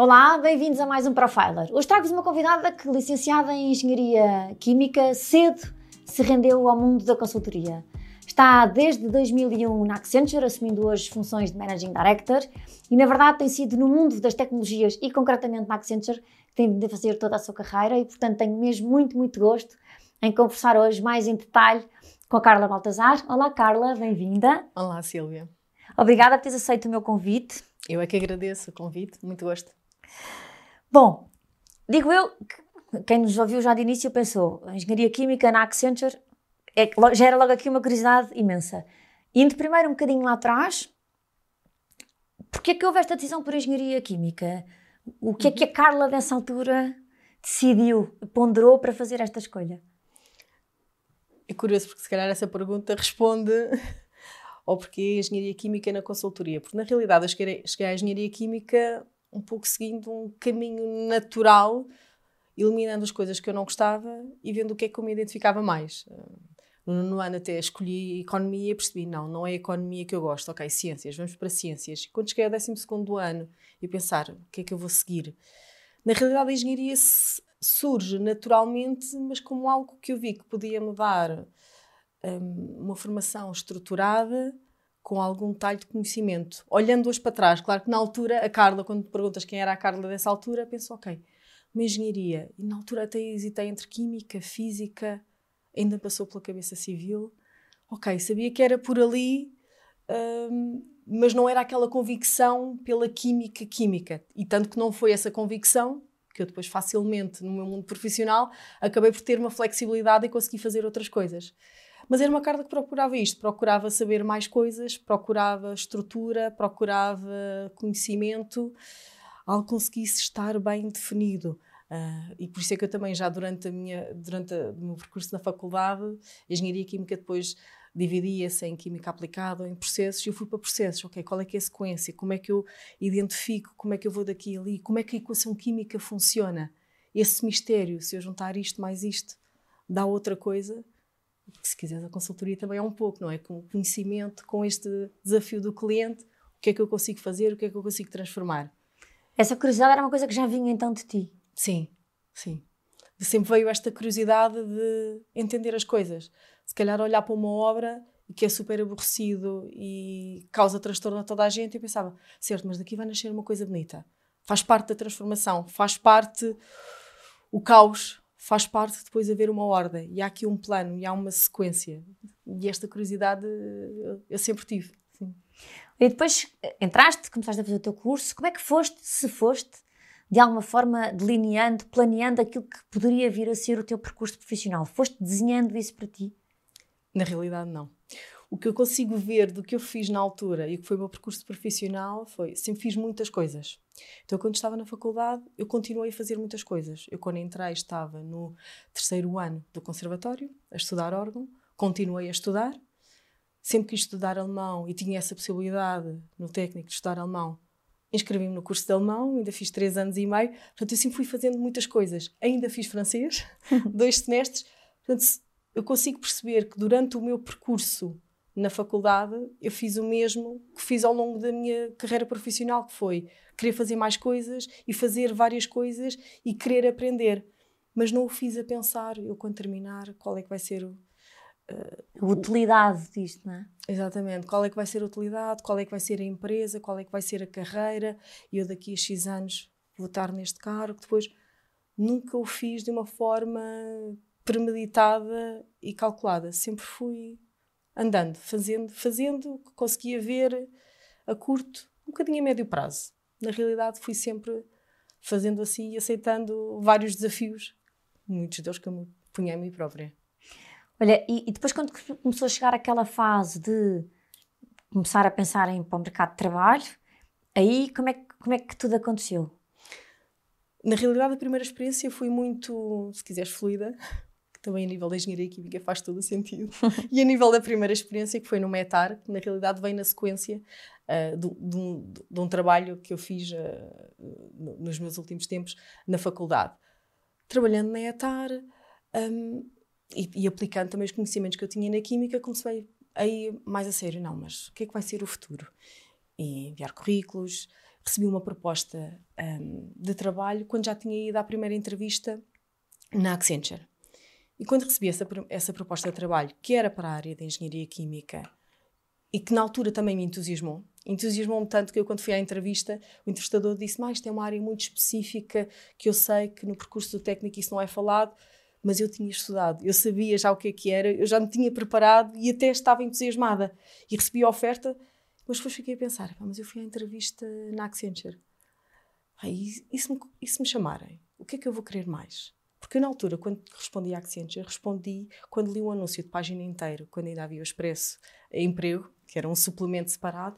Olá, bem-vindos a mais um Profiler. Hoje trago-vos uma convidada que, licenciada em Engenharia Química, cedo se rendeu ao mundo da consultoria. Está desde 2001 na Accenture, assumindo hoje funções de Managing Director, e na verdade tem sido no mundo das tecnologias e concretamente na Accenture que tem de fazer toda a sua carreira e, portanto, tenho mesmo muito, muito gosto em conversar hoje mais em detalhe com a Carla Baltazar. Olá, Carla, bem-vinda. Olá, Silvia. Obrigada por teres aceito o meu convite. Eu é que agradeço o convite, muito gosto. Bom, digo eu, que quem nos ouviu já de início pensou, a engenharia química na Accenture é, gera logo aqui uma curiosidade imensa. Indo primeiro um bocadinho lá atrás, porquê é que houve esta decisão por engenharia química? O que é que a Carla, nessa altura, decidiu, ponderou para fazer esta escolha? É curioso, porque se calhar essa pergunta responde ao porquê engenharia química na consultoria. Porque na realidade eu cheguei, cheguei à engenharia química um pouco seguindo um caminho natural, eliminando as coisas que eu não gostava e vendo o que é que eu me identificava mais. No nono ano até escolhi economia e percebi, não, não é economia que eu gosto, ok, ciências, vamos para ciências. Quando cheguei ao décimo segundo ano e pensar, o que é que eu vou seguir? Na realidade a engenharia surge naturalmente, mas como algo que eu vi que podia me dar um, uma formação estruturada, com algum detalhe de conhecimento. Olhando hoje para trás, claro que na altura, a Carla, quando perguntas quem era a Carla dessa altura, pensou, ok, uma engenharia. E na altura até hesitei entre química, física, ainda passou pela cabeça civil. Ok, sabia que era por ali, um, mas não era aquela convicção pela química química. E tanto que não foi essa convicção que eu depois facilmente, no meu mundo profissional, acabei por ter uma flexibilidade e consegui fazer outras coisas. Mas era uma carta que procurava isto, procurava saber mais coisas, procurava estrutura, procurava conhecimento, algo conseguisse estar bem definido. Uh, e por isso é que eu também já durante, a minha, durante o meu percurso na faculdade, engenharia química depois dividia-se em química aplicada ou em processos e eu fui para processos, ok, qual é que é a sequência, como é que eu identifico, como é que eu vou daqui a ali, como é que a equação química funciona, esse mistério, se eu juntar isto mais isto, dá outra coisa, se quiseres, a consultoria também é um pouco, não é? Com o conhecimento, com este desafio do cliente, o que é que eu consigo fazer, o que é que eu consigo transformar. Essa curiosidade era uma coisa que já vinha então de ti? Sim, sim. Sempre veio esta curiosidade de entender as coisas. Se calhar olhar para uma obra que é super aborrecido e causa transtorno a toda a gente, eu pensava, certo, mas daqui vai nascer uma coisa bonita. Faz parte da transformação, faz parte o caos, faz parte depois haver uma ordem. E há aqui um plano e há uma sequência. E esta curiosidade eu sempre tive sim. e depois eh, entraste, começaste a fazer o teu curso. Como é que foste, se foste de alguma forma delineando, planeando aquilo que poderia vir a ser o teu percurso profissional? Foste desenhando isso para ti? Na realidade não o que eu consigo ver do que eu fiz na altura e o que foi o meu percurso profissional foi sempre fiz muitas coisas. Então, quando estava na faculdade, eu continuei a fazer muitas coisas. Eu, quando entrei, estava no terceiro ano do conservatório, a estudar órgão, continuei a estudar. Sempre quis estudar alemão e tinha essa possibilidade no técnico de estudar alemão. Inscrevi-me no curso de alemão, ainda fiz três anos e meio. Portanto, eu sempre fui fazendo muitas coisas. Ainda fiz francês, dois semestres. Portanto, eu consigo perceber que durante o meu percurso na faculdade eu fiz o mesmo que fiz ao longo da minha carreira profissional, que foi querer fazer mais coisas e fazer várias coisas e querer aprender. Mas não o fiz a pensar, eu quando terminar, qual é que vai ser o, a utilidade disto, não é? Exatamente. Qual é que vai ser a utilidade, qual é que vai ser a empresa, qual é que vai ser a carreira, e eu daqui a X anos vou estar neste cargo. Depois, nunca o fiz de uma forma premeditada e calculada. Sempre fui andando, fazendo, fazendo o que conseguia ver a curto, um bocadinho a médio prazo. Na realidade, fui sempre fazendo assim e aceitando vários desafios, muitos deles que eu me punha a mim própria. Olha, e, e, depois quando começou a chegar aquela fase de começar a pensar em ir para o mercado de trabalho, aí como é, como é que tudo aconteceu? Na realidade, a primeira experiência foi muito, se quiseres, fluida que também a nível da engenharia química faz todo o sentido. e a nível da primeira experiência, que foi no METAR, que na realidade vem na sequência uh, de, de, um, de, um, trabalho que eu fiz uh, nos meus últimos tempos na faculdade. Trabalhando na ETAR um, e, e, aplicando também os conhecimentos que eu tinha na química, comecei aí mais a sério, não, mas o que é que vai ser o futuro? E enviar currículos, recebi uma proposta um, de trabalho quando já tinha ido à primeira entrevista na Accenture. E quando recebi essa, essa proposta de trabalho, que era para a área de engenharia química, e que na altura também me entusiasmou, entusiasmou-me tanto que eu, quando fui à entrevista, o entrevistador disse: Mas tem é uma área muito específica que eu sei que no percurso do técnico isso não é falado, mas eu tinha estudado, eu sabia já o que é que era, eu já me tinha preparado e até estava entusiasmada. E recebi a oferta, mas depois fiquei a pensar: Mas eu fui à entrevista na Accenture. Aí, e se me, e se me chamarem? O que é que eu vou querer mais? Porque na altura, quando respondi à Accenture, respondi quando li um anúncio de página inteira, quando ainda havia o Expresso Emprego, que era um suplemento separado,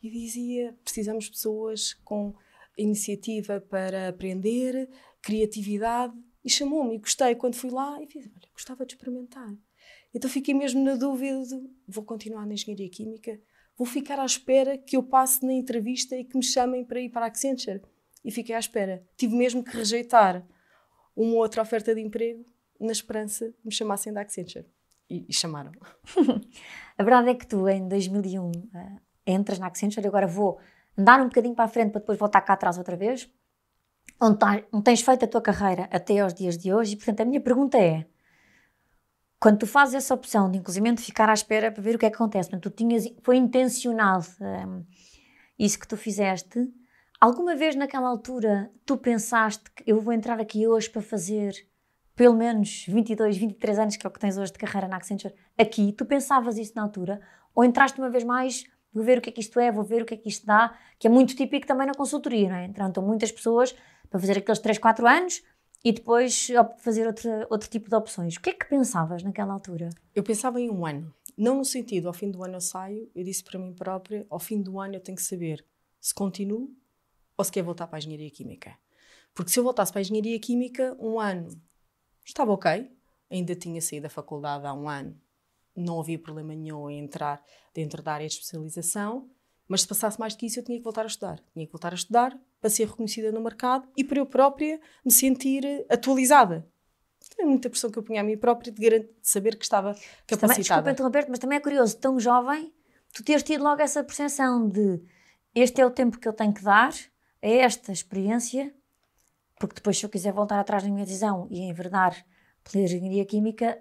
e dizia: precisamos de pessoas com iniciativa para aprender, criatividade. E chamou-me e gostei. Quando fui lá, e fiz: olha, gostava de experimentar. Então fiquei mesmo na dúvida: de, vou continuar na engenharia química? Vou ficar à espera que eu passe na entrevista e que me chamem para ir para a Accenture? E fiquei à espera. Tive mesmo que rejeitar uma outra oferta de emprego na esperança que me chamassem da Accenture. E, e chamaram. a verdade é que tu, em 2001, uh, eh, entras na Accenture, agora vou andar um bocadinho para a frente para depois voltar cá atrás outra vez, tá, onde tens feito a tua carreira até aos dias de hoje, e portanto a minha pergunta é, quando tu fazes essa opção de inclusive ficar à espera para ver o que é que acontece, portanto, tu tinhas, foi intencional eh, isso que tu fizeste, Alguma vez naquela altura tu pensaste que eu vou entrar aqui hoje para fazer pelo menos 22, 23 anos, que é o que tens hoje de carreira na Accenture, aqui? Tu pensavas isso na altura? Ou entraste uma vez mais, vou ver o que é que isto é, vou ver o que é que isto dá, que é muito típico também na consultoria, não é? Entram muitas pessoas para fazer aqueles 3, 4 anos e depois fazer outro, outro tipo de opções. O que é que pensavas naquela altura? Eu pensava em um ano. Não no sentido, ao fim do ano eu saio, eu disse para mim própria, ao fim do ano eu tenho que saber se continuo ou se quer voltar para a engenharia química. Porque se eu voltasse para a engenharia química, um ano estava ok, ainda tinha saído da faculdade há um ano, não havia problema nenhum em entrar dentro da área de especialização, mas se passasse mais do que isso, eu tinha que voltar a estudar. Tinha que voltar a estudar para ser reconhecida no mercado e para eu própria me sentir atualizada. É muita pressão que eu punha a mim própria de, de saber que estava capacitada. Também, desculpa interromper mas também é curioso, tão jovem, tu teres tido logo essa percepção de este é o tempo que eu tenho que dar, a esta experiência, porque depois, se eu quiser voltar atrás na minha decisão e enverdar pela engenharia química,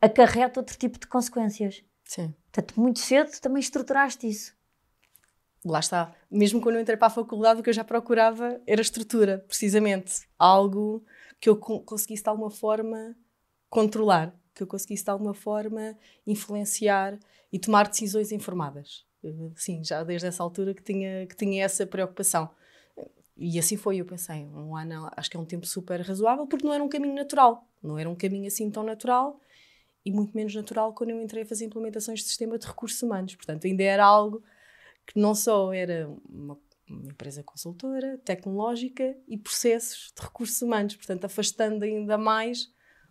acarreta outro tipo de consequências. Sim. Portanto, muito cedo também estruturaste isso. Lá está. Mesmo quando eu entrei para a faculdade, o que eu já procurava era estrutura, precisamente. Algo que eu conseguisse de alguma forma controlar, que eu conseguisse de alguma forma influenciar e tomar decisões informadas sim, já desde essa altura que tinha, que tinha essa preocupação. E assim foi, eu pensei, um ano acho que é um tempo super razoável, porque não era um caminho natural, não era um caminho assim tão natural e muito menos natural quando eu entrei a fazer implementações de sistema de recursos humanos. Portanto, ainda era algo que não só era uma, uma empresa consultora, tecnológica e processos de recursos humanos, portanto, afastando ainda mais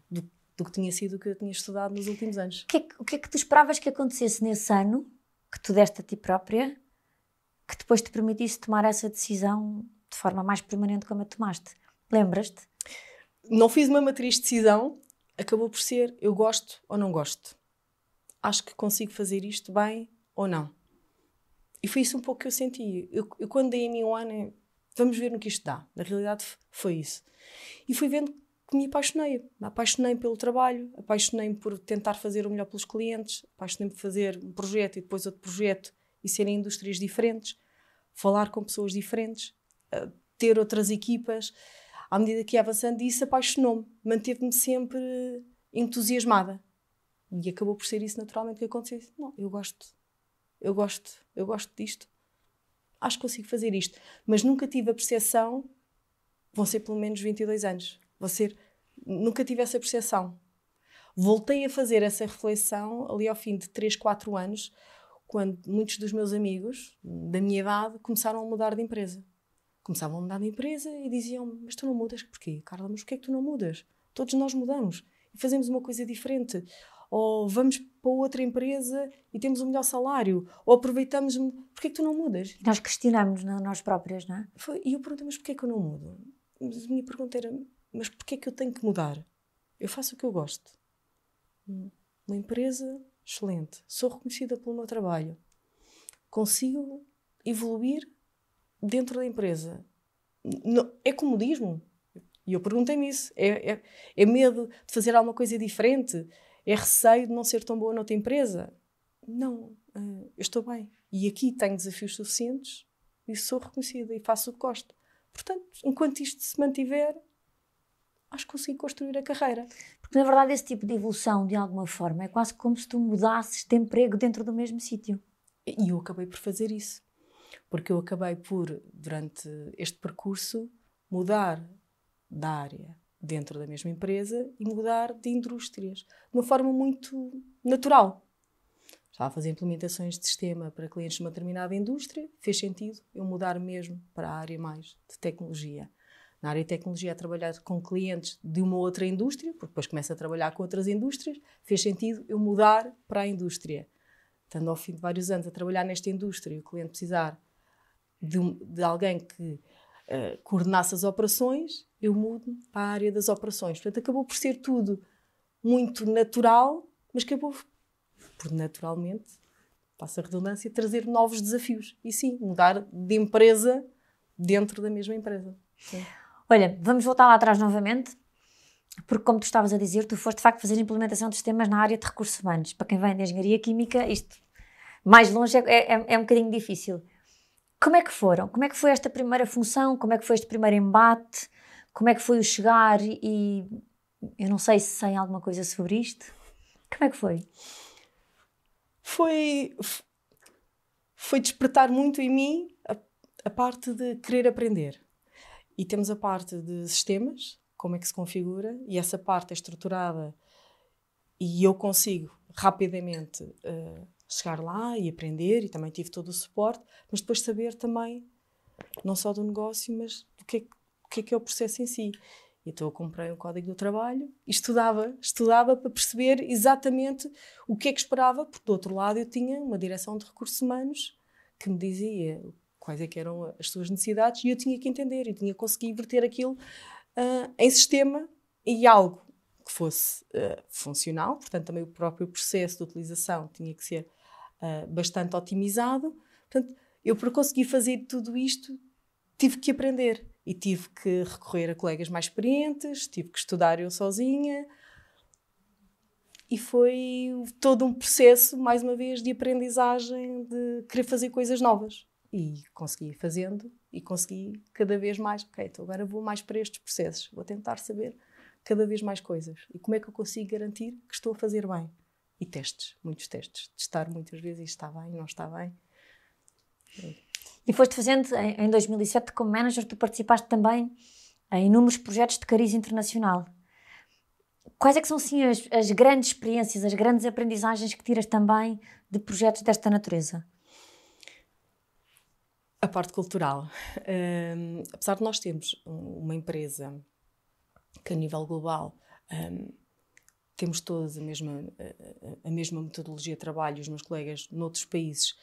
do, do que tinha sido o que eu tinha estudado nos últimos anos. O que, é que, o que é que tu esperavas que acontecesse nesse ano que tu deste a ti própria que depois te permitisse tomar essa decisão de forma mais permanente como a tomaste? Lembras-te? Não fiz uma matriz de decisão, acabou por ser eu gosto ou não gosto. Acho que consigo fazer isto bem ou não. E foi isso um pouco que eu senti. Eu, eu quando dei a mim um ano, vamos ver no que isto dá. Na realidade, foi isso. E fui vendo que me apaixonei. Me apaixonei pelo trabalho, apaixonei-me por tentar fazer o melhor pelos clientes, apaixonei-me por fazer um projeto e depois outro projeto e serem indústrias diferentes, falar com pessoas diferentes, eh, ter outras equipas. À medida que ia avançando, isso apaixonou-me, manteve-me sempre entusiasmada. E acabou por ser isso naturalmente que aconteceu. Não, eu gosto, eu gosto, eu gosto disto. Acho que consigo fazer isto. Mas nunca tive a percepção, vão ser pelo menos 22 anos Vou ser. Nunca tive essa percepção. Voltei a fazer essa reflexão ali ao fim de 3, 4 anos, quando muitos dos meus amigos da minha idade começaram a mudar de empresa. Começavam a mudar de empresa e diziam: Mas tu não mudas? Porquê? Carla, mas porquê é que tu não mudas? Todos nós mudamos e fazemos uma coisa diferente. Ou vamos para outra empresa e temos um melhor salário. Ou aproveitamos. Porquê é que tu não mudas? Nós questionamos nós próprias, não é? Foi, e eu perguntei: Mas porquê é que eu não mudo? Mas a minha pergunta era: mas porquê é que eu tenho que mudar? Eu faço o que eu gosto. Uma empresa excelente. Sou reconhecida pelo meu trabalho. Consigo evoluir dentro da empresa. Não, é comodismo. E eu perguntei-me isso. É, é, é, medo de fazer alguma coisa diferente? É receio de não ser tão boa noutra empresa? Não, uh, eu estou bem. E aqui tenho desafios suficientes e sou reconhecida e faço o que gosto. Portanto, enquanto isto se mantiver, acho que consigo construir a carreira. Porque, na verdade, esse tipo de evolução, de alguma forma, é quase como se tu mudasses de emprego dentro do mesmo sítio. E eu acabei por fazer isso. Porque eu acabei por, durante este percurso, mudar da área dentro da mesma empresa e mudar de indústrias de uma forma muito natural. Estava a fazer implementações de sistema para clientes de uma determinada indústria, fez sentido eu mudar mesmo para a área mais de tecnologia. Na área de tecnologia, a trabalhar com clientes de uma outra indústria, porque depois começa a trabalhar com outras indústrias, fez sentido eu mudar para a indústria. Estando ao fim de vários anos a trabalhar nesta indústria e o cliente precisar de, de alguém que uh, coordenasse as operações, eu mudo para a área das operações. Portanto, acabou por ser tudo muito natural, mas acabou por naturalmente, passa a redundância, trazer novos desafios. E sim, mudar de empresa dentro da mesma empresa. Sim. Olha, vamos voltar lá atrás novamente, porque como tu estavas a dizer, tu foste de facto fazer implementação de sistemas na área de recursos humanos. Para quem vem da engenharia química, isto mais longe é, é, é um bocadinho difícil. Como é que foram? Como é que foi esta primeira função? Como é que foi este primeiro embate? Como é que foi o chegar e eu não sei se sei alguma coisa sobre isto. Como é que foi? Foi foi despertar muito em mim a, a parte de querer aprender. E temos a parte de sistemas, como é que se configura, e essa parte é estruturada e eu consigo rapidamente uh, chegar lá e aprender, e também tive todo o suporte, mas depois saber também, não só do negócio, mas do que é, que é, que é o processo em si. Então eu comprei o código do trabalho e estudava, estudava para perceber exatamente o que é que esperava, porque do outro lado eu tinha uma direção de recursos humanos que me dizia quais é eram as suas necessidades e eu tinha que entender e tinha que conseguir verter aquilo uh, em sistema e algo que fosse uh, funcional, portanto também o próprio processo de utilização tinha que ser uh, bastante otimizado. Portanto, eu para conseguir fazer tudo isto tive que aprender e tive que recorrer a colegas mais experientes, tive que estudar eu sozinha. E foi todo um processo, mais uma vez, de aprendizagem, de querer fazer coisas novas. E consegui fazendo e consegui cada vez mais. Ok, então agora vou mais para estes processos, vou tentar saber cada vez mais coisas. E como é que eu consigo garantir que estou a fazer bem? E testes, muitos testes. Testar muitas vezes está bem, não está bem. E foste fazendo, em 2007, como manager, tu participaste também em inúmeros projetos de cariz internacional. Quais é que são, sim, as, as, grandes experiências, as grandes aprendizagens que tiras também de projetos desta natureza? A parte cultural. Um, apesar de nós termos uma empresa que a nível global um, temos todos a mesma, a, a, mesma metodologia de trabalho, os meus colegas noutros países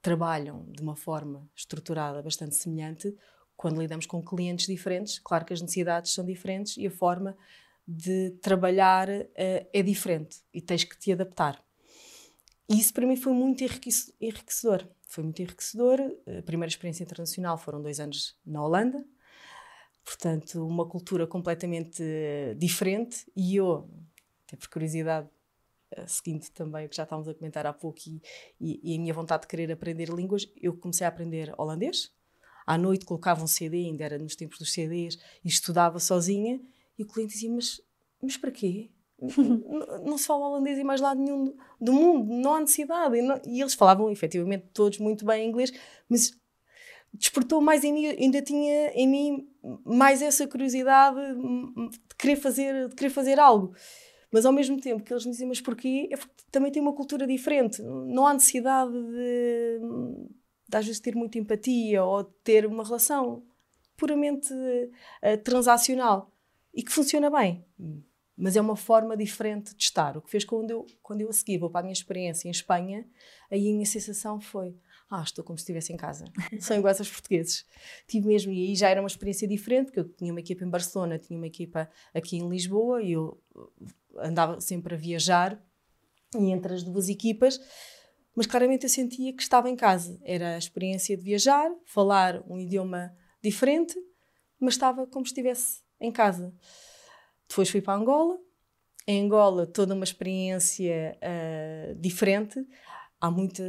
trabalham de uma forma estruturada bastante semelhante, quando lidamos com clientes diferentes, claro que as necessidades são diferentes e a forma de trabalhar uh, é diferente e tens que te adaptar. E isso para mim foi muito enriquecedor. Foi muito enriquecedor. A primeira experiência internacional foram dois anos na Holanda, portanto, uma cultura completamente uh, diferente. E eu, até por curiosidade, seguinte também o que já estávamos a comentar há pouco e, e, e, a minha vontade de querer aprender línguas, eu comecei a aprender holandês. À noite colocava um CD, ainda era nos tempos dos CDs, e estudava sozinha. E o cliente dizia: Mas, mas para quê? Não, se fala holandês em mais lado nenhum do mundo, não há necessidade. E, não, e eles falavam efetivamente todos muito bem inglês, mas despertou mais em mim, ainda tinha em mim mais essa curiosidade de querer fazer, de querer fazer algo. Mas ao mesmo tempo que eles me diziam, mas porquê? É porque também tem uma cultura diferente. Não há necessidade de, de às vezes ter muita empatia ou ter uma relação puramente uh, transacional e que funciona bem. Mas é uma forma diferente de estar. O que fez quando eu, quando eu a seguir vou para a minha experiência em Espanha, aí a minha sensação foi: ah, estou como se estivesse em casa. São iguais aos portugueses. Tive mesmo, e aí já era uma experiência diferente, porque eu tinha uma equipa em Barcelona, tinha uma equipa aqui em Lisboa, e eu andava sempre a viajar e entre as duas equipas, mas claramente eu sentia que estava em casa. Era a experiência de viajar, falar um idioma diferente, mas estava como se estivesse em casa. Depois fui para Angola. Em Angola, toda uma experiência uh, diferente. Há muita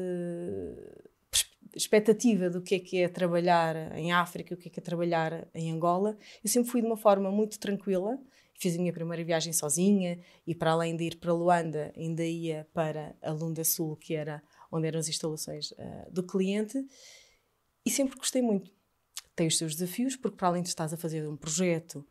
expectativa do que é que é trabalhar em África, o que é que é trabalhar em Angola. Eu sempre fui de uma forma muito tranquila. Fiz a minha primeira viagem sozinha e para além de ir para Luanda, ainda ia para a Lunda Sul, que era onde eram as instalações uh, do cliente. E sempre gostei muito. Tem os seus desafios, porque para além de estás a fazer um projeto,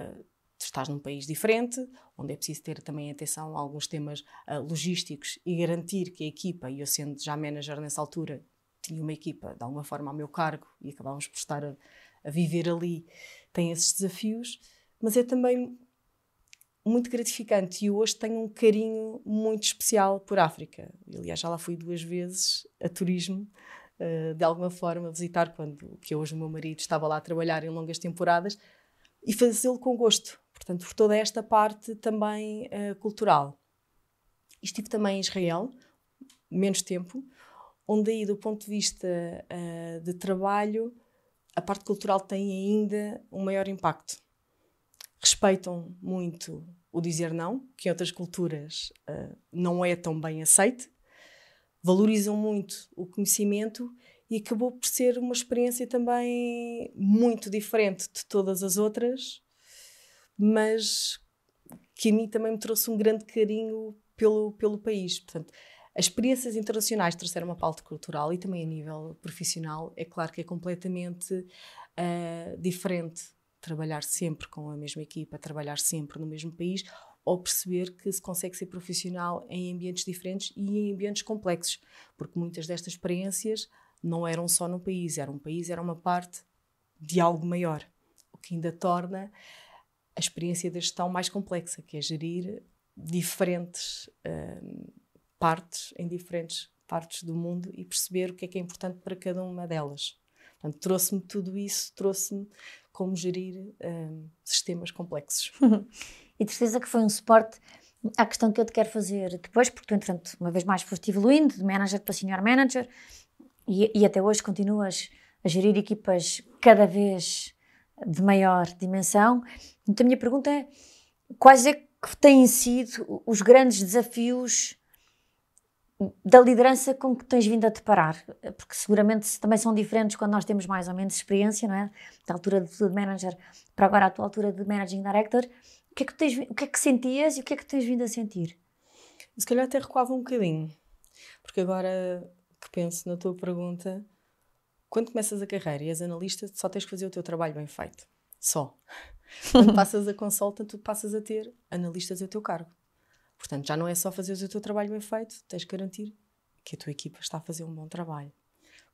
uh, estás num país diferente, onde é preciso ter também atenção a alguns temas uh, logísticos e garantir que a equipa, e eu sendo já manager nessa altura, tinha uma equipa de alguma forma a meu cargo e acabávamos por estar a, a viver ali, tem esses desafios, mas é também muito gratificante e hoje tenho um carinho muito especial por África. Aliás, já lá fui duas vezes a turismo, uh, de alguma forma, visitar quando que hoje o meu marido estava lá a trabalhar em longas temporadas e fazê-lo com gosto. Portanto, por toda esta parte também uh, cultural. Estive também em Israel, menos tempo, onde aí do ponto de vista uh, de trabalho a parte cultural tem ainda um maior impacto. Respeitam muito o dizer não, que em outras culturas uh, não é tão bem aceito. Valorizam muito o conhecimento e acabou por ser uma experiência também muito diferente de todas as outras, mas que a mim também me trouxe um grande carinho pelo, pelo país. Portanto, as experiências internacionais trouxeram uma pauta cultural e também a nível profissional, é claro que é completamente uh, diferente trabalhar sempre com a mesma equipa, trabalhar sempre no mesmo país, ou perceber que se consegue ser profissional em ambientes diferentes e em ambientes complexos, porque muitas destas experiências não eram só no país, era um país, era uma parte de algo maior, o que ainda torna a experiência da gestão mais complexa, que é gerir diferentes uh, partes, em diferentes partes do mundo e perceber o que é que é importante para cada uma delas. Portanto, trouxe-me tudo isso, trouxe-me como gerir um, sistemas complexos. e de certeza que foi um suporte à questão que eu te quero fazer depois, porque tu, entretanto, uma vez mais foste evoluindo de manager para senior manager e, e até hoje continuas a gerir equipas cada vez de maior dimensão. Então, a minha pergunta é: quais é que têm sido os grandes desafios da liderança com que tens vindo a deparar, porque seguramente também são diferentes quando nós temos mais ou menos experiência, não é? Da altura de, de manager para agora a tua altura de managing director, o que é que, tens, o que é que sentias e o que é que tens vindo a sentir? Se calhar até recuava um bocadinho, porque agora que penso na tua pergunta, quando começas a carreira e és analista, só tens que fazer o teu trabalho bem feito. Só. Quando passas a consulta, tu passas a ter analistas a teu cargo. Portanto, já não é só fazer o teu trabalho bem feito, tens que garantir que a tua equipa está a fazer um bom trabalho.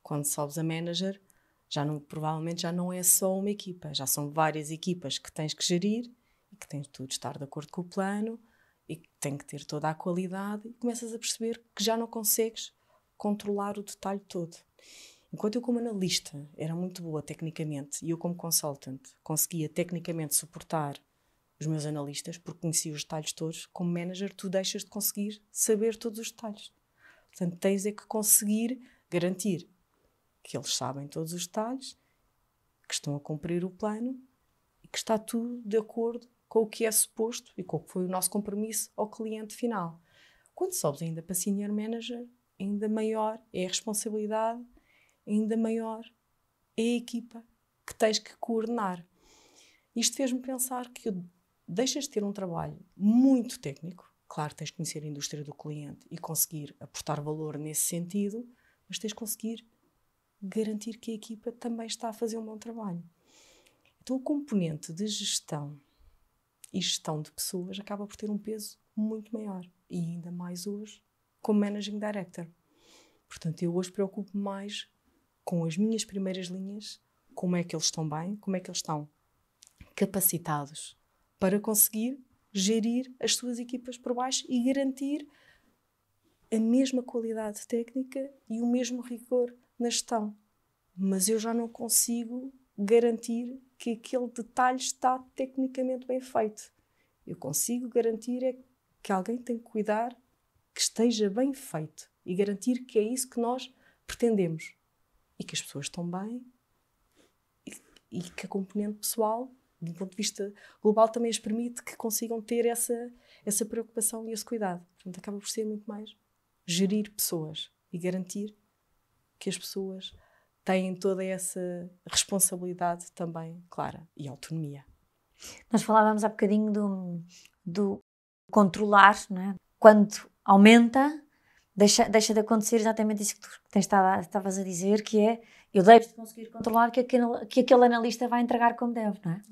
Quando sobes a manager, já não, provavelmente já não é só uma equipa, já são várias equipas que tens que gerir e que tens tudo de estar de acordo com o plano e que tem que ter toda a qualidade e começas a perceber que já não consegues controlar o detalhe todo. Enquanto eu como analista era muito boa tecnicamente e eu como consultant conseguia tecnicamente suportar os meus analistas, porque conhecia os detalhes todos, como manager, tu deixas de conseguir saber todos os detalhes. Portanto, tens é que conseguir garantir que eles sabem todos os detalhes, que estão a cumprir o plano e que está tudo de acordo com o que é suposto e com o que foi o nosso compromisso ao cliente final. Quando sobes ainda para senior manager, ainda maior é a responsabilidade, ainda maior é a equipa que tens que coordenar. Isto fez-me pensar que deixas de ter um trabalho muito técnico. Claro, tens de conhecer a indústria do cliente e conseguir aportar valor nesse sentido, mas tens de conseguir garantir que a equipa também está a fazer um bom trabalho. Então, o componente de gestão e gestão de pessoas acaba por ter um peso muito maior. E ainda mais hoje, como Managing Director. Portanto, eu hoje preocupo-me mais com as minhas primeiras linhas, como é que eles estão bem, como é que eles estão capacitados para conseguir gerir as suas equipas por baixo e garantir a mesma qualidade técnica e o mesmo rigor na gestão. Mas eu já não consigo garantir que aquele detalhe está tecnicamente bem feito. Eu consigo garantir é que alguém tem que cuidar que esteja bem feito e garantir que é isso que nós pretendemos e que as pessoas estão bem e, e que a componente pessoal, do ponto de vista global, também as permite que consigam ter essa, essa preocupação e esse cuidado. Portanto, acaba por ser muito mais gerir pessoas e garantir que as pessoas têm toda essa responsabilidade também clara e autonomia. Nós falávamos há bocadinho do, do controlar, não é? quando aumenta, deixa, deixa de acontecer exatamente isso que tu tens estado, estavas a dizer, que é eu deixo de conseguir controlar que aquele, que aquele analista vai entregar como deve, não é?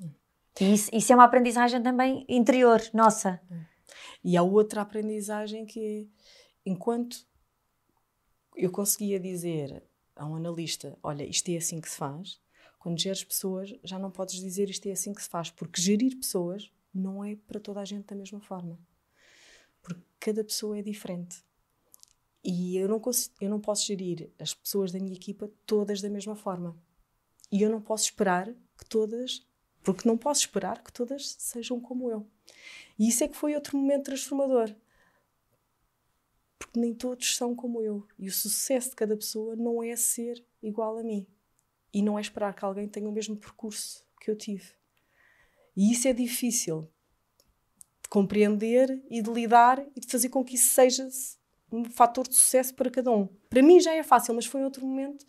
E isso, isso é uma aprendizagem também interior, nossa. E há outra aprendizagem que enquanto eu conseguia dizer a um analista, olha, isto é assim que se faz, quando geres pessoas, já não podes dizer isto é assim que se faz, porque gerir pessoas não é para toda a gente da mesma forma. Porque cada pessoa é diferente. E eu não, consigo, eu não posso gerir as pessoas da minha equipa todas da mesma forma. E eu não posso esperar que todas, porque não posso esperar que todas sejam como eu. E isso é que foi outro momento transformador porque nem todos são como eu. E o sucesso de cada pessoa não é ser igual a mim. E não é esperar que alguém tenha o mesmo percurso que eu tive. E isso é difícil de compreender e de lidar e de fazer com que isso seja um fator de sucesso para cada um. Para mim já é fácil, mas foi em outro momento.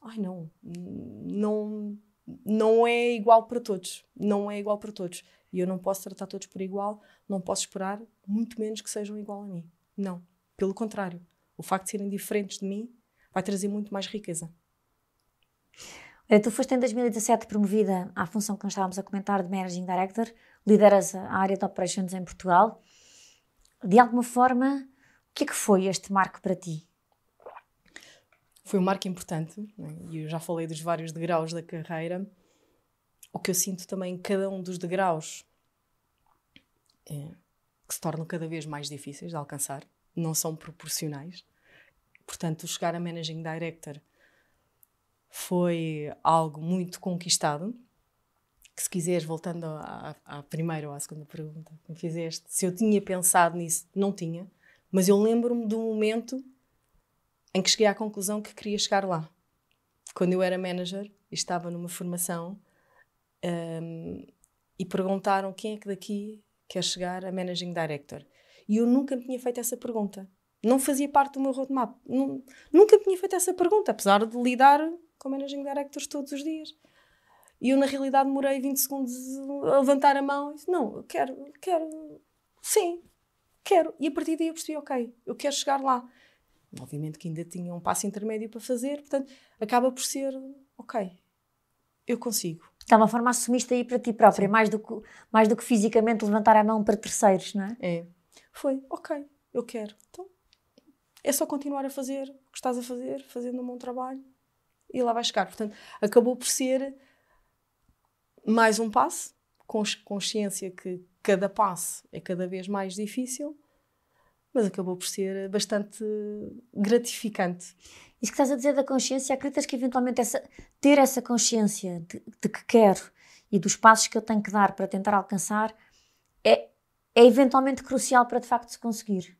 Ai não, não, não é igual para todos. Não é igual para todos. E eu não posso tratar todos por igual, não posso esperar, muito menos que sejam igual a mim. Não. Pelo contrário, o facto de serem diferentes de mim vai trazer muito mais riqueza. Olha, tu foste em 2017 promovida à função que nós estávamos a comentar de Managing Director, lideras a área de Operations em Portugal. De alguma forma, que é que foi este marco para ti? Foi um marco importante, né? e eu já falei dos vários degraus da carreira. O que eu sinto também em cada um dos degraus é que se tornam cada vez mais difíceis de alcançar não são proporcionais. Portanto, chegar a Managing Director foi algo muito conquistado. Que se quiseres, voltando à, à primeira ou à segunda pergunta que me fizeste, se eu tinha pensado nisso, não tinha, mas eu lembro-me do momento em que cheguei à conclusão que queria chegar lá. Quando eu era manager e estava numa formação um, e perguntaram quem é que daqui quer chegar a Managing Director. E eu nunca me tinha feito essa pergunta. Não fazia parte do meu roadmap. nunca me tinha feito essa pergunta, apesar de lidar com managing directors todos os dias. E eu, na realidade, demorei 20 segundos a levantar a mão e disse: Não, eu quero, quero, sim, quero. E a partir daí eu percebi: Ok, eu quero chegar lá. Obviamente que ainda tinha um passo intermédio para fazer, portanto, acaba por ser: Ok, eu consigo. De alguma forma assumiste aí para ti própria, mais do, que, mais do que fisicamente levantar a mão para terceiros, não é? É foi, ok, eu quero. Então, é só continuar a fazer o que estás a fazer, fazendo um bom trabalho e lá vai chegar. Portanto, acabou por ser mais um passo, com consciência que cada passo é cada vez mais difícil, mas acabou por ser bastante gratificante. Isso que estás a dizer da consciência, acreditas que eventualmente essa, ter essa consciência de, de que quero e dos passos que eu tenho que dar para tentar alcançar é, é eventualmente crucial para de facto se conseguir?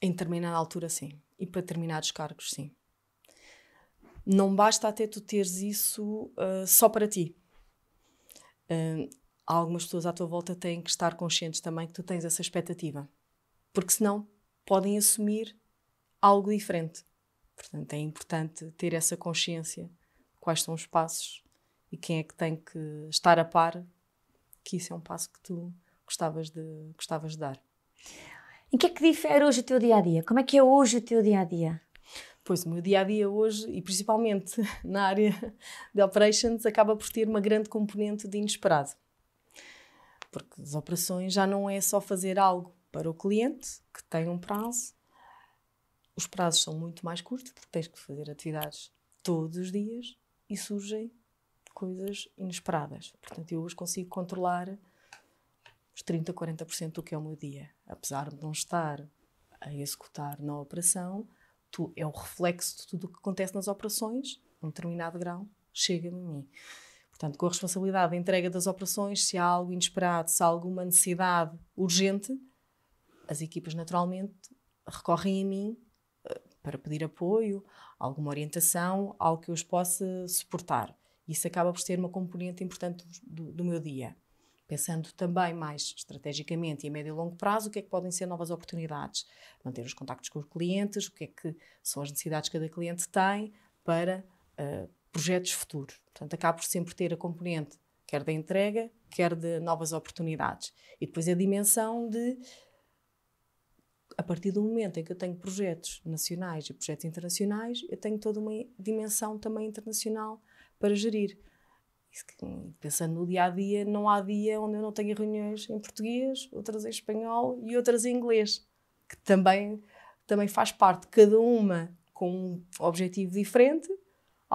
Em determinada altura, sim. E para determinados cargos, sim. Não basta até tu teres isso uh, só para ti. Uh, algumas pessoas à tua volta têm que estar conscientes também que tu tens essa expectativa. Porque senão podem assumir algo diferente. Portanto, é importante ter essa consciência quais são os passos e quem é que tem que estar a par que isso é um passo que tu gostavas de, gostavas de dar. Em que é que difere hoje o teu dia a dia? Como é que é hoje o teu dia a dia? Pois, o meu dia a dia hoje, e principalmente na área de operations, acaba por ter uma grande componente de inesperado. Porque as operações já não é só fazer algo para o cliente, que tem um prazo. Os prazos são muito mais curtos, porque tens que fazer atividades todos os dias e surgem coisas inesperadas. Portanto, eu hoje consigo controlar os 30, 40% do que é o meu dia. Apesar de não estar a executar na operação, tu, é o reflexo de tudo o que acontece nas operações, um determinado grau, chega a mim. Portanto, com a responsabilidade da entrega das operações, se há algo inesperado, se há alguma necessidade urgente, as equipas naturalmente recorrem a mim para pedir apoio, alguma orientação, algo que eu os possa suportar. Isso acaba por ser uma componente importante do, do meu dia. Pensando também mais estrategicamente e a médio e longo prazo, o que é que podem ser novas oportunidades? Manter os contactos com os clientes, o que é que são as necessidades que cada cliente tem para uh, projetos futuros. Portanto, acaba por sempre ter a componente quer da entrega, quer de novas oportunidades. E depois a dimensão de a partir do momento em que eu tenho projetos nacionais e projetos internacionais, eu tenho toda uma dimensão também internacional para gerir. Pensando no dia a dia, não há dia onde eu não tenha reuniões em português, outras em espanhol e outras em inglês, que também, também faz parte, cada uma com um objetivo diferente,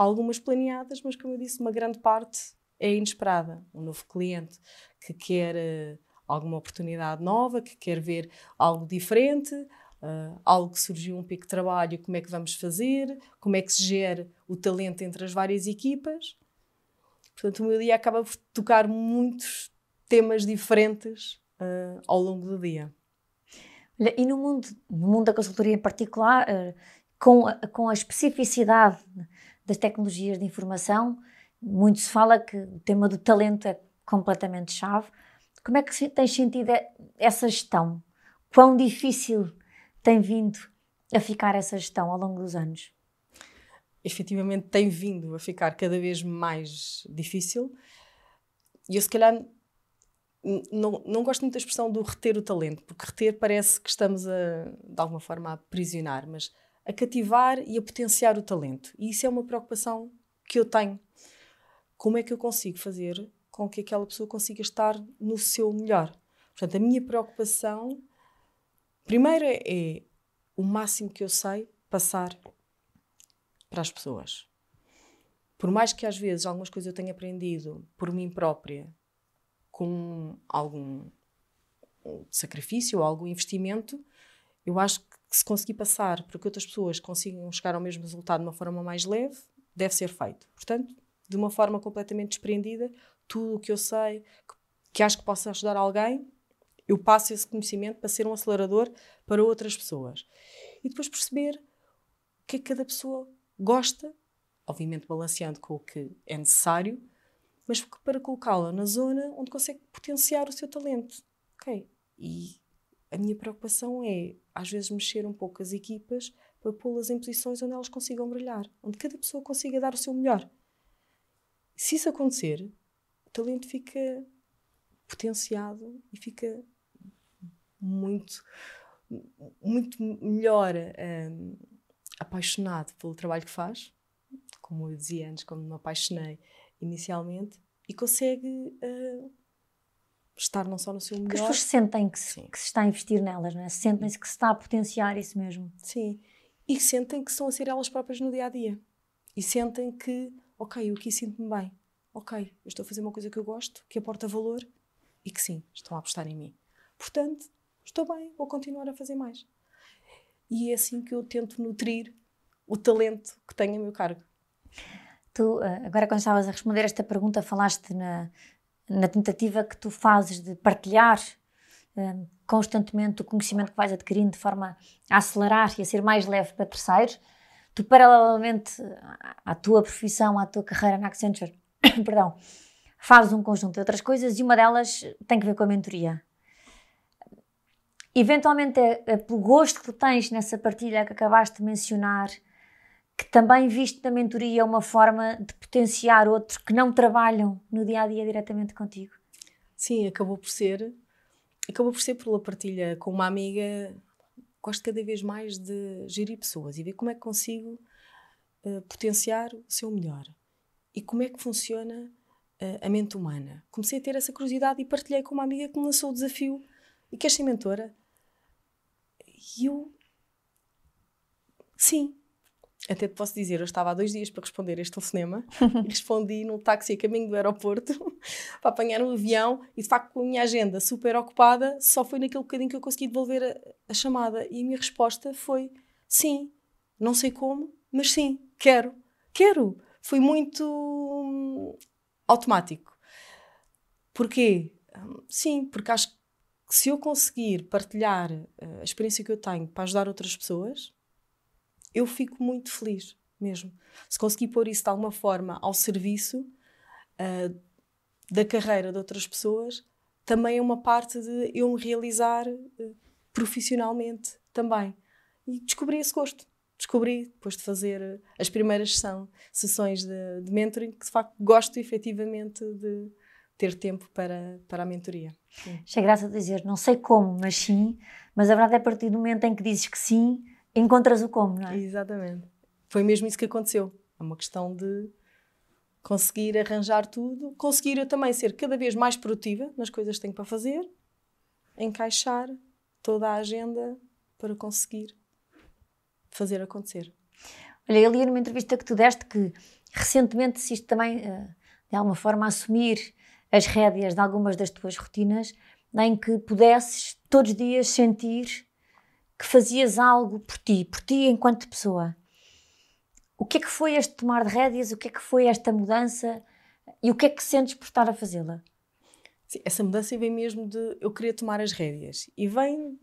algumas planeadas, mas como eu disse, uma grande parte é inesperada. Um novo cliente que quer uh, alguma oportunidade nova, que quer ver algo diferente, uh, algo que surgiu um pico de trabalho, como é que vamos fazer, como é que se gera o talento entre as várias equipas. Portanto, o meu dia acaba por tocar muitos temas diferentes uh, ao longo do dia. E no mundo, no mundo da consultoria em particular, com, a, com a especificidade das tecnologias de informação, muito se fala que o tema do talento é completamente chave. Como é que tens sentido essa gestão? Quão difícil tem vindo a ficar essa gestão ao longo dos anos? Efetivamente tem vindo a ficar cada vez mais difícil. E eu, se calhar, não, não gosto muito da expressão do reter o talento, porque reter parece que estamos a, de alguma forma, a aprisionar, mas a cativar e a potenciar o talento. E isso é uma preocupação que eu tenho como é que eu consigo fazer com que aquela pessoa consiga estar no seu melhor. Portanto, a minha preocupação, primeiro, é, o máximo que eu sei passar para as pessoas. Por mais que às vezes algumas coisas eu tenha aprendido por mim própria, com algum sacrifício ou algum investimento, eu acho que se conseguir passar para que outras pessoas consigam chegar ao mesmo resultado de uma forma mais leve, deve ser feito. Portanto, de uma forma completamente desprendida, tudo o que eu sei, que, que acho que possa ajudar alguém, eu passo esse conhecimento para ser um acelerador para outras pessoas. E depois perceber o que é que cada pessoa gosta, obviamente balanceando com o que é necessário, mas para colocá-la na zona onde consegue potenciar o seu talento. Ok? E a minha preocupação é, às vezes, mexer um pouco as equipas para pô-las em posições onde elas consigam brilhar, onde cada pessoa consiga dar o seu melhor. Se isso acontecer, o talento fica potenciado e fica muito, muito melhor um, apaixonado pelo trabalho que faz, como eu dizia antes, como me apaixonei inicialmente, e consegue uh, estar não só no seu melhor. as pessoas sentem que se, que se, está a investir nelas, não é? Sentem-se que se está a potenciar isso mesmo. Sim. E sentem que estão a ser elas próprias no dia a dia. E sentem que ok, eu aqui sinto-me bem. Ok, eu estou a fazer uma coisa que eu gosto, que aporta valor e que sim, estão a apostar em mim. Portanto, estou bem, vou continuar a fazer mais. E é assim que eu tento nutrir o talento que tenho a meu cargo. Tu, eh, agora quando estavas a responder esta pergunta, falaste na, na tentativa que tu fazes de partilhar um, constantemente o conhecimento que vais adquirindo de forma a acelerar e a ser mais leve para terceiros tu paralelamente à tua profissão, à tua carreira na Accenture, perdão, fazes um conjunto de outras coisas e uma delas tem que ver com a mentoria. Eventualmente é, é pelo gosto que tu tens nessa partilha que acabaste de mencionar, que também viste na mentoria uma forma de potenciar outros que não trabalham no dia a dia diretamente contigo. Sim, acabou por ser. Acabou por ser pela partilha com uma amiga gosto cada vez mais de gerir pessoas e ver como é que consigo uh, potenciar o seu melhor e como é que funciona uh, a mente humana. Comecei a ter essa curiosidade e partilhei com uma amiga que me lançou o desafio e quer ser mentora. E eu, sim, até te posso dizer, eu estava há dois dias para responder este telefonema e respondi num táxi a caminho do aeroporto para apanhar um avião e de facto com a minha agenda super ocupada só foi naquele bocadinho que eu consegui devolver a, a chamada e a minha resposta foi sim, não sei como, mas sim, quero, quero. Foi muito hum, automático. Porquê? Hum, sim, porque acho que se eu conseguir partilhar uh, a experiência que eu tenho para ajudar outras pessoas, eu fico muito feliz mesmo. Se conseguir pôr isso de alguma forma ao serviço uh, da carreira de outras pessoas, também é uma parte de eu me realizar uh, profissionalmente também. E descobri esse gosto. Descobri, depois de fazer as primeiras sessão, sessões de, de mentoring, que de facto gosto efetivamente de ter tempo para, para a mentoria. Achei graça dizer, não sei como, mas sim, mas a verdade é a partir do momento em que dizes que sim, encontras o como, não é? Exatamente. Foi mesmo isso que aconteceu. É uma questão de conseguir arranjar tudo, conseguir eu também ser cada vez mais produtiva nas coisas que tenho para fazer, encaixar toda a agenda para conseguir fazer acontecer. Olha, eu li numa entrevista que tu deste que recentemente decidiste também, eh, de alguma forma, assumir as rédeas de algumas das tuas rotinas, em que pudesses todos os dias sentir que fazias algo por ti, por ti enquanto pessoa. O que é que foi este tomar de rédeas? O que é que foi esta mudança? E o que é que sentes por estar a fazê-la? Essa mudança vem mesmo de eu querer tomar as rédeas. E vem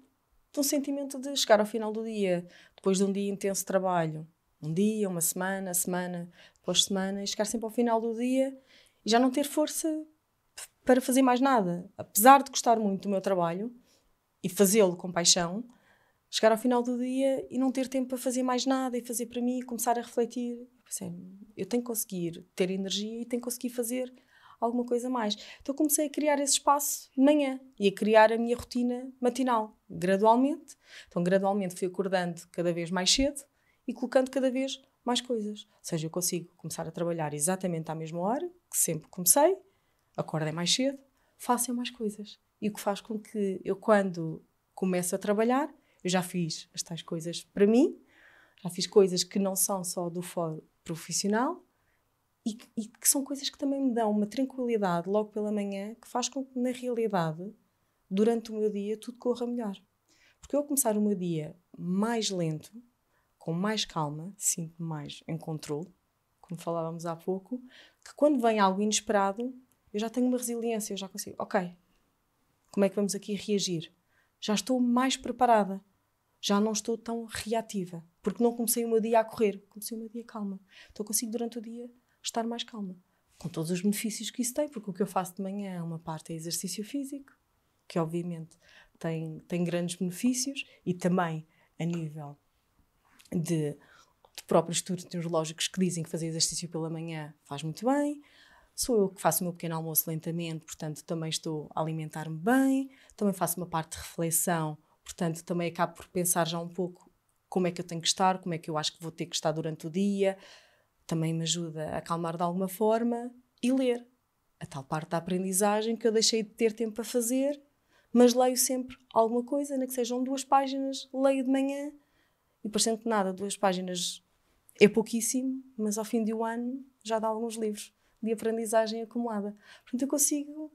de um sentimento de chegar ao final do dia, depois de um dia intenso de trabalho. Um dia, uma semana, semana, depois semana, e chegar sempre ao final do dia e já não ter força para fazer mais nada. Apesar de gostar muito do meu trabalho e fazê-lo com paixão, chegar ao final do dia e não ter tempo para fazer mais nada e fazer para mim começar a refletir. Eu tenho que conseguir ter energia e tenho que conseguir fazer alguma coisa mais. Então comecei a criar esse espaço de manhã e a criar a minha rotina matinal, gradualmente. Então, gradualmente fui acordando cada vez mais cedo e colocando cada vez mais coisas. Ou seja, eu consigo começar a trabalhar exatamente à mesma hora que sempre comecei, acordei mais cedo, faço mais coisas. E o que faz com que eu, quando começo a trabalhar, eu já fiz as tais coisas para mim, já fiz coisas que não são só do foro profissional e, e, que são coisas que também me dão uma tranquilidade logo pela manhã que faz com que, na realidade, durante o meu dia, tudo corra melhor. Porque eu, começar o meu dia mais lento, com mais calma, sinto-me mais em controle, como falávamos há pouco, que quando vem algo inesperado, eu já tenho uma resiliência, eu já consigo, ok, como é que vamos aqui reagir? Já estou mais preparada já não estou tão reativa, porque não comecei o meu dia a correr, comecei o meu dia calma. Então consigo durante o dia estar mais calma, com todos os benefícios que isso tem, porque o que eu faço de manhã é uma parte é exercício físico, que obviamente tem, tem grandes benefícios, e também a nível de, de próprios estudos neurológicos que dizem que fazer exercício pela manhã faz muito bem. Sou eu que faço o meu pequeno almoço lentamente, portanto também estou a alimentar-me bem. Também faço uma parte de reflexão Portanto, também acabo por pensar já um pouco como é que eu tenho que estar, como é que eu acho que vou ter que estar durante o dia. Também me ajuda a acalmar de alguma forma e ler. A tal parte da aprendizagem que eu deixei de ter tempo para fazer, mas leio sempre alguma coisa, nem que sejam duas páginas, leio de manhã e parecendo que nada, duas páginas é pouquíssimo, mas ao fim de um ano já dá alguns livros de aprendizagem acumulada. Portanto, eu consigo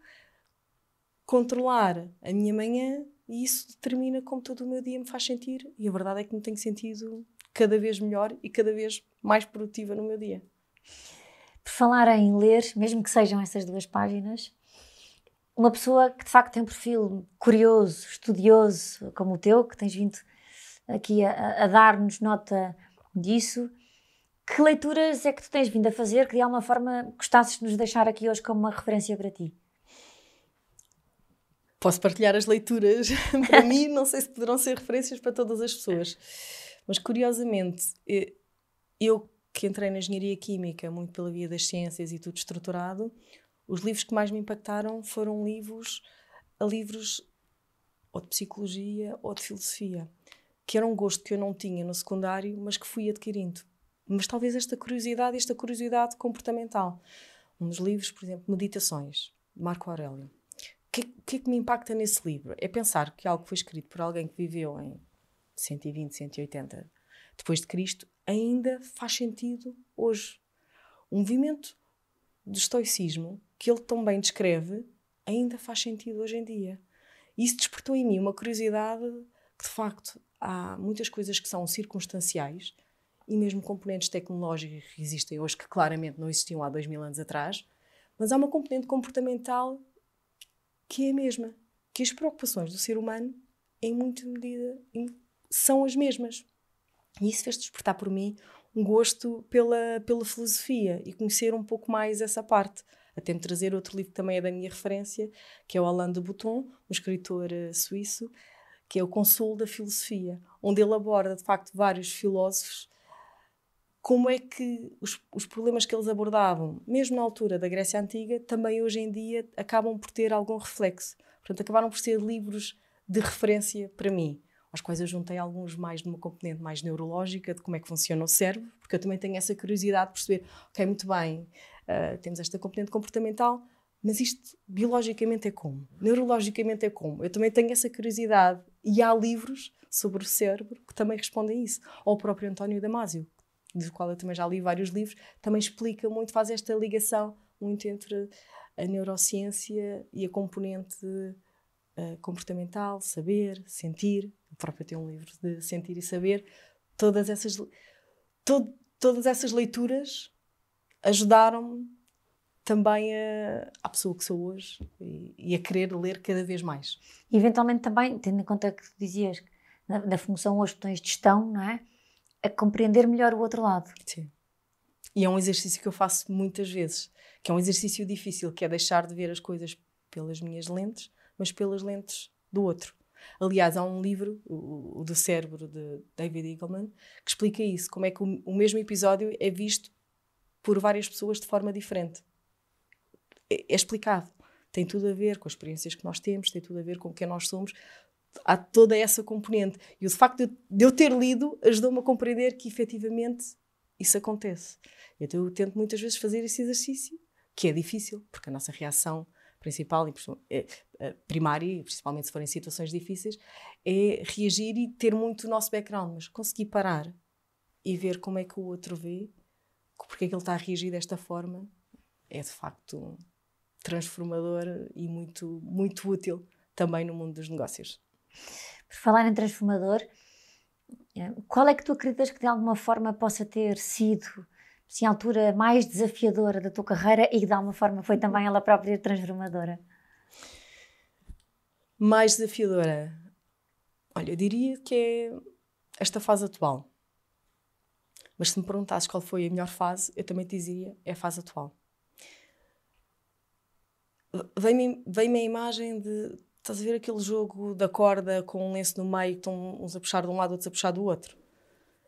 controlar a minha manhã e isso determina como todo o meu dia me faz sentir. E a verdade é que me tenho sentido cada vez melhor e cada vez mais produtiva no meu dia. Por falar em ler, mesmo que sejam essas duas páginas, uma pessoa que de facto tem um perfil curioso, estudioso, como o teu, que tens vindo aqui a, a dar-nos nota disso, que leituras é que tu tens vindo a fazer que de alguma forma gostasses de nos deixar aqui hoje como uma referência para ti? posso partilhar as leituras para mim, não sei se poderão ser referências para todas as pessoas. Mas curiosamente, eu que entrei na engenharia química muito pela via das ciências e tudo estruturado, os livros que mais me impactaram foram livros livros ou de psicologia ou de filosofia, que era um gosto que eu não tinha no secundário, mas que fui adquirindo. Mas talvez esta curiosidade, esta curiosidade comportamental. Um dos livros, por exemplo, Meditações, de Marco Aurélio que, que é que me impacta nesse livro? É pensar que algo que foi escrito por alguém que viveu em 120, 180 depois de Cristo ainda faz sentido hoje. Um movimento de estoicismo que ele tão bem descreve ainda faz sentido hoje em dia. Isso despertou em mim uma curiosidade que, de facto, há muitas coisas que são circunstanciais e mesmo componentes tecnológicos que existem hoje que claramente não existiam há dois mil anos atrás, mas há uma componente comportamental que é a mesma. Que as preocupações do ser humano, em muita medida, são as mesmas. E isso fez despertar por mim um gosto pela, pela filosofia e conhecer um pouco mais essa parte. Até me trazer outro livro que também é da minha referência, que é o Alain de Botton, um escritor uh, suíço, que é o Consolo da Filosofia, onde ele aborda, de facto, vários filósofos, como é que os, os, problemas que eles abordavam, mesmo na altura da Grécia Antiga, também hoje em dia acabam por ter algum reflexo. Portanto, acabaram por ser livros de referência para mim aos quais eu juntei alguns mais de uma componente mais neurológica, de como é que funciona o cérebro, porque eu também tenho essa curiosidade de perceber, ok, muito bem, uh, temos esta componente comportamental, mas isto biologicamente é como? Neurologicamente é como? Eu também tenho essa curiosidade e há livros sobre o cérebro que também respondem a isso. Ou o próprio António Damasio, do qual eu também já li vários livros, também explica muito, faz esta ligação muito entre a neurociência e a componente uh, comportamental, saber, sentir, o próprio tem um livro de sentir e saber, todas essas, to, todas essas leituras ajudaram-me também a, à pessoa que sou hoje e, e, a querer ler cada vez mais. Eventualmente também, tendo em conta que dizias na, na função hoje botões de gestão, não é? A compreender melhor o outro lado. Sim. E é um exercício que eu faço muitas vezes, que é um exercício difícil, que é deixar de ver as coisas pelas minhas lentes, mas pelas lentes do outro. Aliás, há um livro, o, o do cérebro, de David Eagleman, que explica isso, como é que o, o mesmo episódio é visto por várias pessoas de forma diferente. É, é, explicado. Tem tudo a ver com as experiências que nós temos, tem tudo a ver com quem nós somos. Há toda essa componente. E o facto de, eu ter lido ajudou-me a compreender que efetivamente isso acontece. Então eu tento muitas vezes fazer esse exercício, que é difícil, porque a nossa reação principal e é, é, primária, principalmente se forem situações difíceis, é reagir e ter muito o nosso background, mas conseguir parar e ver como é que o outro vê, porque é que ele está a reagir desta forma, é de facto transformador e muito, muito útil também no mundo dos negócios. Por falar em transformador, eh, qual é que tu acreditas que de alguma forma possa ter sido sim, a altura mais desafiadora da tua carreira e que de alguma forma foi também ela própria transformadora? Mais desafiadora? Olha, eu diria que é esta fase atual. Mas se me perguntasses qual foi a melhor fase, eu também te dizia é a fase atual. Vem-me vem a imagem de. Estás a ver aquele jogo da corda com um lenço no meio que estão uns a puxar de um lado, outros a puxar do outro?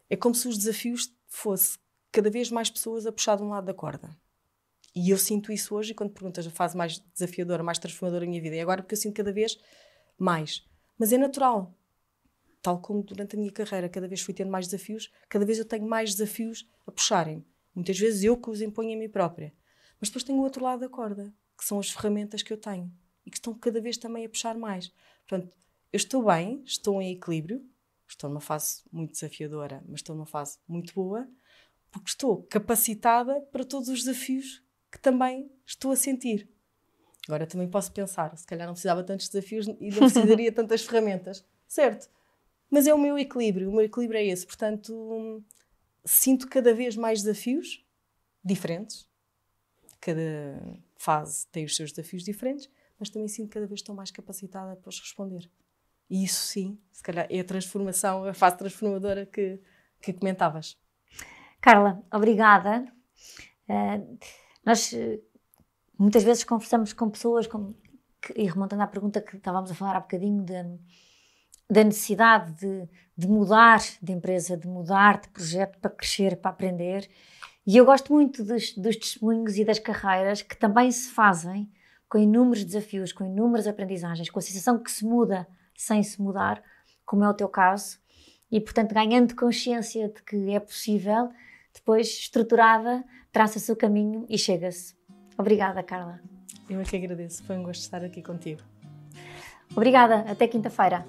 É como se os desafios fosse cada vez mais pessoas a puxar de um lado da corda. E eu sinto isso hoje, e quando perguntas a fase mais desafiadora, mais transformadora da minha vida, é agora porque eu sinto cada vez mais. Mas é natural. Tal como durante a minha carreira, cada vez fui tendo mais desafios, cada vez eu tenho mais desafios a puxarem. Muitas vezes eu que os imponho a mim própria. Mas depois tenho o outro lado da corda, que são as ferramentas que eu tenho e que estão cada vez também a puxar mais. Portanto, eu estou bem, estou em equilíbrio, estou numa fase muito desafiadora, mas estou numa fase muito boa porque estou capacitada para todos os desafios que também estou a sentir. Agora também posso pensar, se calhar não precisava tantos desafios e não precisaria tantas ferramentas, certo? Mas é o meu equilíbrio, o meu equilíbrio é esse. Portanto, sinto cada vez mais desafios diferentes. Cada fase tem os seus desafios diferentes, mas também sinto cada vez estou mais capacitada para os responder. E isso sim, se calhar é a transformação, a fase transformadora que, que comentavas. Carla, obrigada. Uh, nós uh, muitas vezes conversamos com pessoas, com, que, e remontando à pergunta que estávamos a falar há bocadinho, de, da necessidade de, de, mudar de empresa, de mudar de projeto para crescer, para aprender. E eu gosto muito dos, dos testemunhos e das carreiras que também se fazem com inúmeros desafios, com inúmeras aprendizagens, com a sensação que se muda sem se mudar, como é o teu caso, e portanto ganhando consciência de que é possível depois estruturada, traça o caminho e chega-se. Obrigada, Carla. Eu é que agradeço, foi um gosto estar aqui contigo. Obrigada, até quinta-feira.